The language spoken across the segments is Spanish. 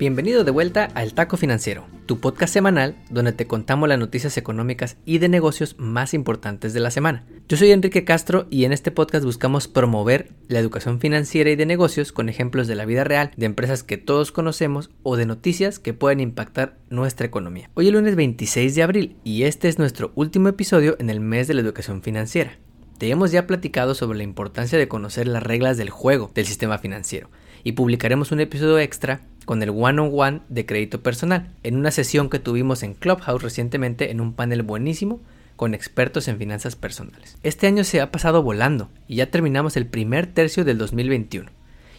Bienvenido de vuelta a El Taco Financiero, tu podcast semanal donde te contamos las noticias económicas y de negocios más importantes de la semana. Yo soy Enrique Castro y en este podcast buscamos promover la educación financiera y de negocios con ejemplos de la vida real, de empresas que todos conocemos o de noticias que pueden impactar nuestra economía. Hoy es lunes 26 de abril y este es nuestro último episodio en el mes de la educación financiera. Te hemos ya platicado sobre la importancia de conocer las reglas del juego del sistema financiero y publicaremos un episodio extra con el one-on-one de crédito personal, en una sesión que tuvimos en Clubhouse recientemente en un panel buenísimo con expertos en finanzas personales. Este año se ha pasado volando y ya terminamos el primer tercio del 2021.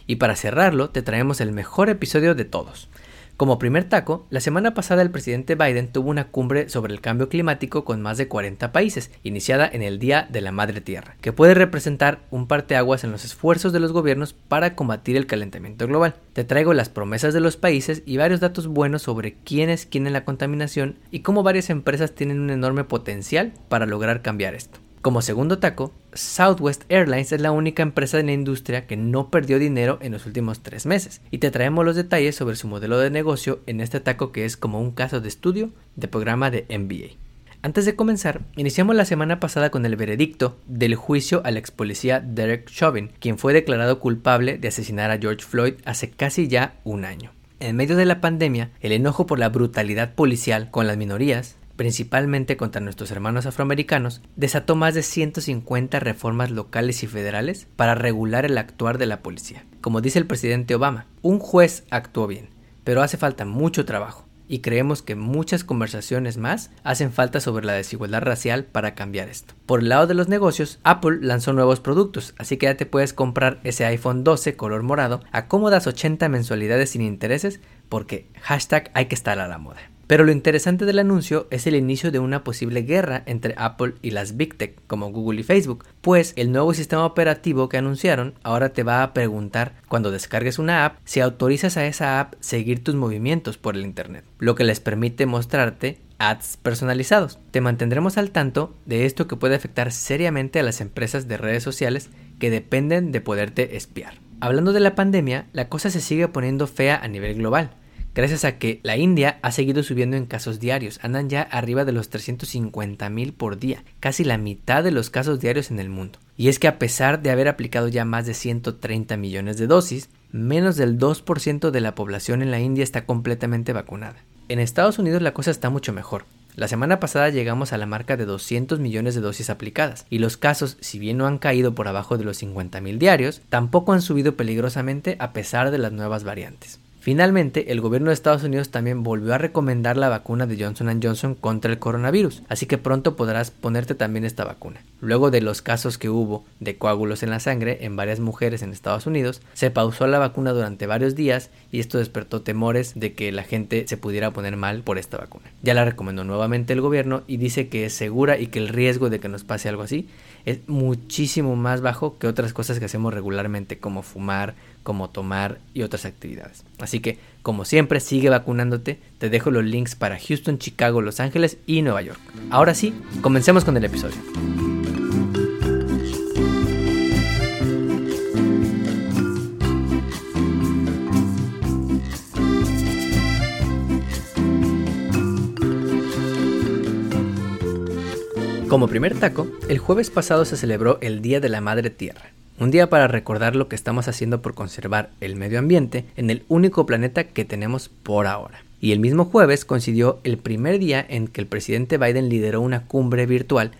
Y para cerrarlo te traemos el mejor episodio de todos. Como primer taco, la semana pasada el presidente Biden tuvo una cumbre sobre el cambio climático con más de 40 países, iniciada en el Día de la Madre Tierra, que puede representar un parteaguas en los esfuerzos de los gobiernos para combatir el calentamiento global. Te traigo las promesas de los países y varios datos buenos sobre quiénes quieren la contaminación y cómo varias empresas tienen un enorme potencial para lograr cambiar esto. Como segundo taco, Southwest Airlines es la única empresa de la industria que no perdió dinero en los últimos tres meses. Y te traemos los detalles sobre su modelo de negocio en este taco que es como un caso de estudio de programa de MBA. Antes de comenzar, iniciamos la semana pasada con el veredicto del juicio al ex policía Derek Chauvin, quien fue declarado culpable de asesinar a George Floyd hace casi ya un año. En medio de la pandemia, el enojo por la brutalidad policial con las minorías principalmente contra nuestros hermanos afroamericanos, desató más de 150 reformas locales y federales para regular el actuar de la policía. Como dice el presidente Obama, un juez actuó bien, pero hace falta mucho trabajo y creemos que muchas conversaciones más hacen falta sobre la desigualdad racial para cambiar esto. Por el lado de los negocios, Apple lanzó nuevos productos, así que ya te puedes comprar ese iPhone 12 color morado a cómodas 80 mensualidades sin intereses porque hashtag hay que estar a la moda. Pero lo interesante del anuncio es el inicio de una posible guerra entre Apple y las Big Tech como Google y Facebook, pues el nuevo sistema operativo que anunciaron ahora te va a preguntar cuando descargues una app si autorizas a esa app seguir tus movimientos por el Internet, lo que les permite mostrarte ads personalizados. Te mantendremos al tanto de esto que puede afectar seriamente a las empresas de redes sociales que dependen de poderte espiar. Hablando de la pandemia, la cosa se sigue poniendo fea a nivel global gracias a que la India ha seguido subiendo en casos diarios, andan ya arriba de los 350 mil por día, casi la mitad de los casos diarios en el mundo. Y es que a pesar de haber aplicado ya más de 130 millones de dosis, menos del 2% de la población en la India está completamente vacunada. En Estados Unidos la cosa está mucho mejor. La semana pasada llegamos a la marca de 200 millones de dosis aplicadas, y los casos, si bien no han caído por abajo de los 50.000 diarios, tampoco han subido peligrosamente a pesar de las nuevas variantes. Finalmente, el gobierno de Estados Unidos también volvió a recomendar la vacuna de Johnson Johnson contra el coronavirus, así que pronto podrás ponerte también esta vacuna. Luego de los casos que hubo de coágulos en la sangre en varias mujeres en Estados Unidos, se pausó la vacuna durante varios días y esto despertó temores de que la gente se pudiera poner mal por esta vacuna. Ya la recomendó nuevamente el gobierno y dice que es segura y que el riesgo de que nos pase algo así es muchísimo más bajo que otras cosas que hacemos regularmente como fumar, como tomar y otras actividades. Así que, como siempre, sigue vacunándote. Te dejo los links para Houston, Chicago, Los Ángeles y Nueva York. Ahora sí, comencemos con el episodio. Como primer taco, el jueves pasado se celebró el Día de la Madre Tierra, un día para recordar lo que estamos haciendo por conservar el medio ambiente en el único planeta que tenemos por ahora. Y el mismo jueves coincidió el primer día en que el presidente Biden lideró una cumbre virtual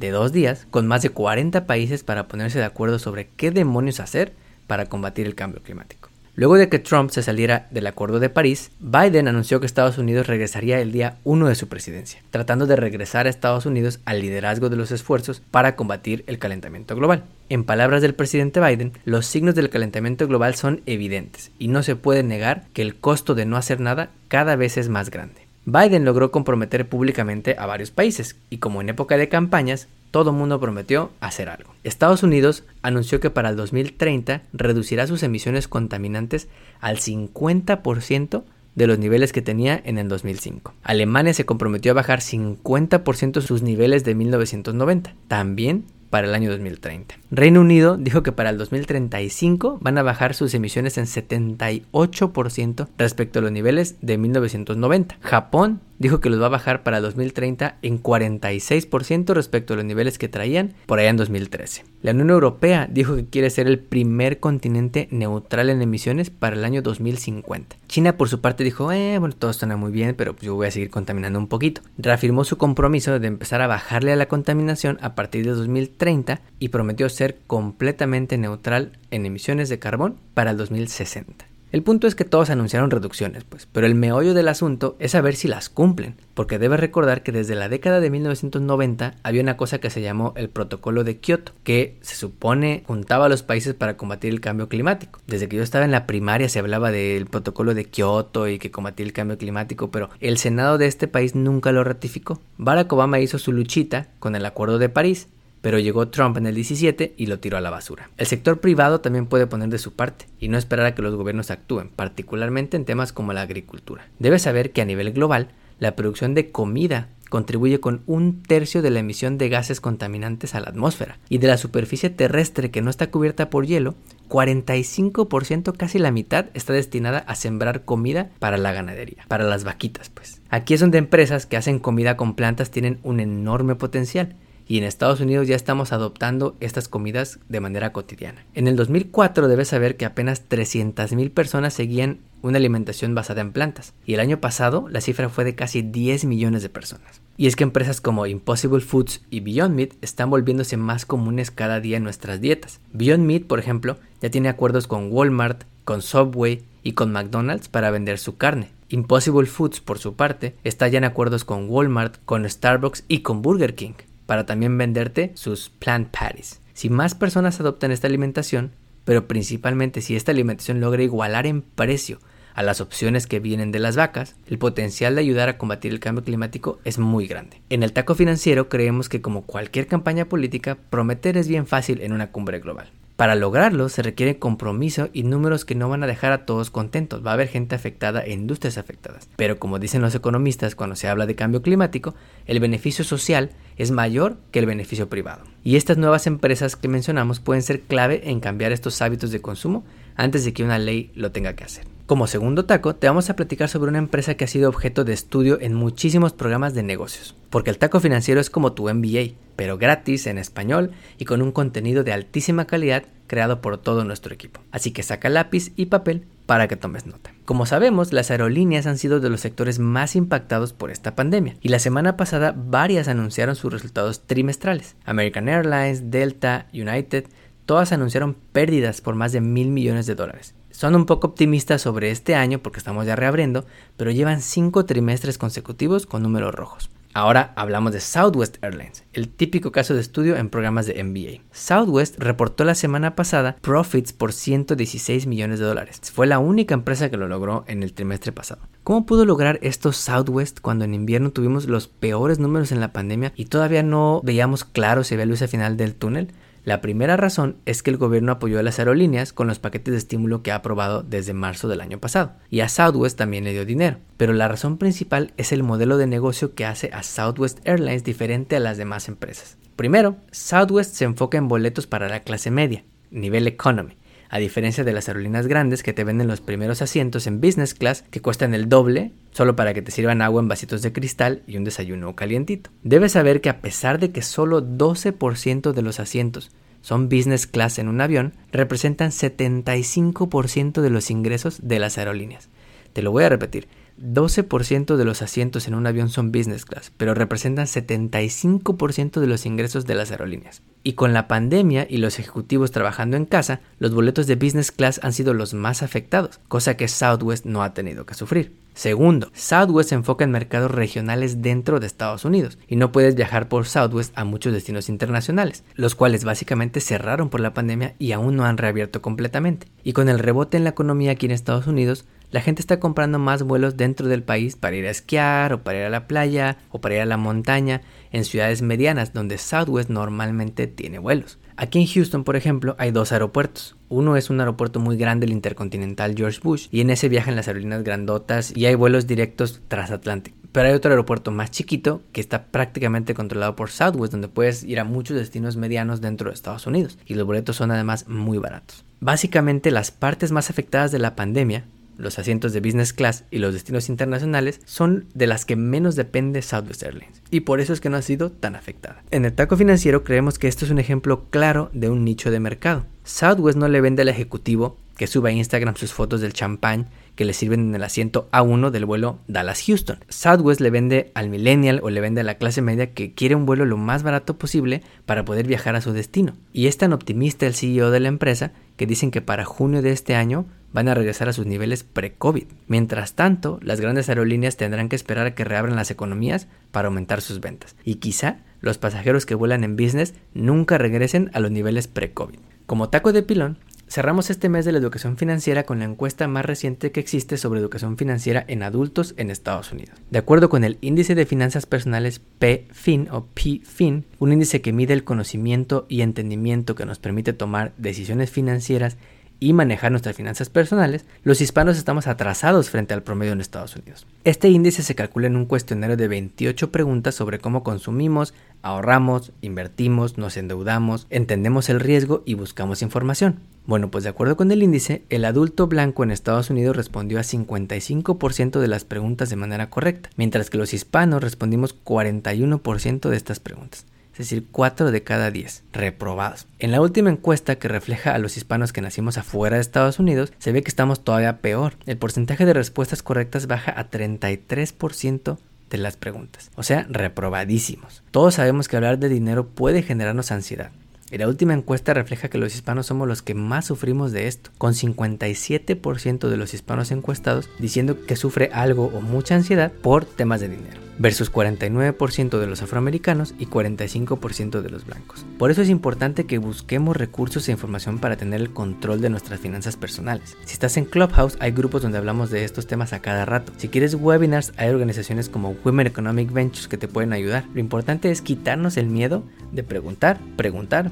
de dos días con más de 40 países para ponerse de acuerdo sobre qué demonios hacer para combatir el cambio climático. Luego de que Trump se saliera del Acuerdo de París, Biden anunció que Estados Unidos regresaría el día 1 de su presidencia, tratando de regresar a Estados Unidos al liderazgo de los esfuerzos para combatir el calentamiento global. En palabras del presidente Biden, los signos del calentamiento global son evidentes y no se puede negar que el costo de no hacer nada cada vez es más grande. Biden logró comprometer públicamente a varios países y como en época de campañas, todo mundo prometió hacer algo. Estados Unidos anunció que para el 2030 reducirá sus emisiones contaminantes al 50% de los niveles que tenía en el 2005. Alemania se comprometió a bajar 50% sus niveles de 1990. También para el año 2030. Reino Unido dijo que para el 2035 van a bajar sus emisiones en 78% respecto a los niveles de 1990. Japón dijo que los va a bajar para 2030 en 46% respecto a los niveles que traían por allá en 2013. La Unión Europea dijo que quiere ser el primer continente neutral en emisiones para el año 2050. China por su parte dijo, eh, bueno, todo suena muy bien, pero yo voy a seguir contaminando un poquito. Reafirmó su compromiso de empezar a bajarle a la contaminación a partir de 2030 y prometió ser completamente neutral en emisiones de carbón para el 2060. El punto es que todos anunciaron reducciones, pues, pero el meollo del asunto es saber si las cumplen, porque debes recordar que desde la década de 1990 había una cosa que se llamó el Protocolo de Kioto, que se supone juntaba a los países para combatir el cambio climático. Desde que yo estaba en la primaria se hablaba del Protocolo de Kioto y que combatía el cambio climático, pero el Senado de este país nunca lo ratificó. Barack Obama hizo su luchita con el Acuerdo de París, pero llegó Trump en el 17 y lo tiró a la basura. El sector privado también puede poner de su parte y no esperar a que los gobiernos actúen, particularmente en temas como la agricultura. Debes saber que a nivel global, la producción de comida contribuye con un tercio de la emisión de gases contaminantes a la atmósfera y de la superficie terrestre que no está cubierta por hielo, 45%, casi la mitad, está destinada a sembrar comida para la ganadería, para las vaquitas pues. Aquí es donde empresas que hacen comida con plantas tienen un enorme potencial y en Estados Unidos ya estamos adoptando estas comidas de manera cotidiana. En el 2004 debes saber que apenas 300.000 personas seguían una alimentación basada en plantas y el año pasado la cifra fue de casi 10 millones de personas. Y es que empresas como Impossible Foods y Beyond Meat están volviéndose más comunes cada día en nuestras dietas. Beyond Meat, por ejemplo, ya tiene acuerdos con Walmart, con Subway y con McDonald's para vender su carne. Impossible Foods, por su parte, está ya en acuerdos con Walmart, con Starbucks y con Burger King para también venderte sus plant patties. Si más personas adoptan esta alimentación, pero principalmente si esta alimentación logra igualar en precio a las opciones que vienen de las vacas, el potencial de ayudar a combatir el cambio climático es muy grande. En el taco financiero creemos que como cualquier campaña política, prometer es bien fácil en una cumbre global. Para lograrlo se requiere compromiso y números que no van a dejar a todos contentos. Va a haber gente afectada e industrias afectadas. Pero como dicen los economistas cuando se habla de cambio climático, el beneficio social es mayor que el beneficio privado. Y estas nuevas empresas que mencionamos pueden ser clave en cambiar estos hábitos de consumo antes de que una ley lo tenga que hacer. Como segundo taco, te vamos a platicar sobre una empresa que ha sido objeto de estudio en muchísimos programas de negocios, porque el taco financiero es como tu MBA, pero gratis en español y con un contenido de altísima calidad creado por todo nuestro equipo. Así que saca lápiz y papel para que tomes nota. Como sabemos, las aerolíneas han sido de los sectores más impactados por esta pandemia y la semana pasada varias anunciaron sus resultados trimestrales. American Airlines, Delta, United, todas anunciaron pérdidas por más de mil millones de dólares. Son un poco optimistas sobre este año porque estamos ya reabriendo, pero llevan cinco trimestres consecutivos con números rojos. Ahora hablamos de Southwest Airlines, el típico caso de estudio en programas de MBA. Southwest reportó la semana pasada profits por 116 millones de dólares. Fue la única empresa que lo logró en el trimestre pasado. ¿Cómo pudo lograr esto Southwest cuando en invierno tuvimos los peores números en la pandemia y todavía no veíamos claro si había luz al final del túnel? La primera razón es que el gobierno apoyó a las aerolíneas con los paquetes de estímulo que ha aprobado desde marzo del año pasado, y a Southwest también le dio dinero. Pero la razón principal es el modelo de negocio que hace a Southwest Airlines diferente a las demás empresas. Primero, Southwest se enfoca en boletos para la clase media, nivel economy, a diferencia de las aerolíneas grandes que te venden los primeros asientos en business class que cuestan el doble solo para que te sirvan agua en vasitos de cristal y un desayuno calientito. Debes saber que a pesar de que solo 12% de los asientos son business class en un avión, representan 75% de los ingresos de las aerolíneas. Te lo voy a repetir, 12% de los asientos en un avión son business class, pero representan 75% de los ingresos de las aerolíneas. Y con la pandemia y los ejecutivos trabajando en casa, los boletos de business class han sido los más afectados, cosa que Southwest no ha tenido que sufrir. Segundo, Southwest se enfoca en mercados regionales dentro de Estados Unidos y no puedes viajar por Southwest a muchos destinos internacionales, los cuales básicamente cerraron por la pandemia y aún no han reabierto completamente. Y con el rebote en la economía aquí en Estados Unidos, la gente está comprando más vuelos dentro del país para ir a esquiar o para ir a la playa o para ir a la montaña en ciudades medianas donde Southwest normalmente tiene vuelos. Aquí en Houston, por ejemplo, hay dos aeropuertos. Uno es un aeropuerto muy grande, el Intercontinental George Bush, y en ese viajan las aerolíneas grandotas y hay vuelos directos transatlánticos Pero hay otro aeropuerto más chiquito que está prácticamente controlado por Southwest, donde puedes ir a muchos destinos medianos dentro de Estados Unidos. Y los boletos son además muy baratos. Básicamente las partes más afectadas de la pandemia los asientos de business class y los destinos internacionales son de las que menos depende Southwest Airlines y por eso es que no ha sido tan afectada. En el taco financiero creemos que esto es un ejemplo claro de un nicho de mercado. Southwest no le vende al ejecutivo que sube a Instagram sus fotos del champán que le sirven en el asiento A1 del vuelo Dallas-Houston. Southwest le vende al millennial o le vende a la clase media que quiere un vuelo lo más barato posible para poder viajar a su destino. Y es tan optimista el CEO de la empresa que dicen que para junio de este año van a regresar a sus niveles pre-COVID. Mientras tanto, las grandes aerolíneas tendrán que esperar a que reabran las economías para aumentar sus ventas. Y quizá los pasajeros que vuelan en business nunca regresen a los niveles pre-COVID. Como taco de pilón, cerramos este mes de la educación financiera con la encuesta más reciente que existe sobre educación financiera en adultos en Estados Unidos. De acuerdo con el índice de finanzas personales PFIN o PFIN, un índice que mide el conocimiento y entendimiento que nos permite tomar decisiones financieras y manejar nuestras finanzas personales, los hispanos estamos atrasados frente al promedio en Estados Unidos. Este índice se calcula en un cuestionario de 28 preguntas sobre cómo consumimos, ahorramos, invertimos, nos endeudamos, entendemos el riesgo y buscamos información. Bueno, pues de acuerdo con el índice, el adulto blanco en Estados Unidos respondió a 55% de las preguntas de manera correcta, mientras que los hispanos respondimos 41% de estas preguntas es decir, 4 de cada 10 reprobados. En la última encuesta que refleja a los hispanos que nacimos afuera de Estados Unidos, se ve que estamos todavía peor. El porcentaje de respuestas correctas baja a 33% de las preguntas, o sea, reprobadísimos. Todos sabemos que hablar de dinero puede generarnos ansiedad. Y la última encuesta refleja que los hispanos somos los que más sufrimos de esto, con 57% de los hispanos encuestados diciendo que sufre algo o mucha ansiedad por temas de dinero versus 49% de los afroamericanos y 45% de los blancos. Por eso es importante que busquemos recursos e información para tener el control de nuestras finanzas personales. Si estás en Clubhouse, hay grupos donde hablamos de estos temas a cada rato. Si quieres webinars, hay organizaciones como Women Economic Ventures que te pueden ayudar. Lo importante es quitarnos el miedo de preguntar, preguntar,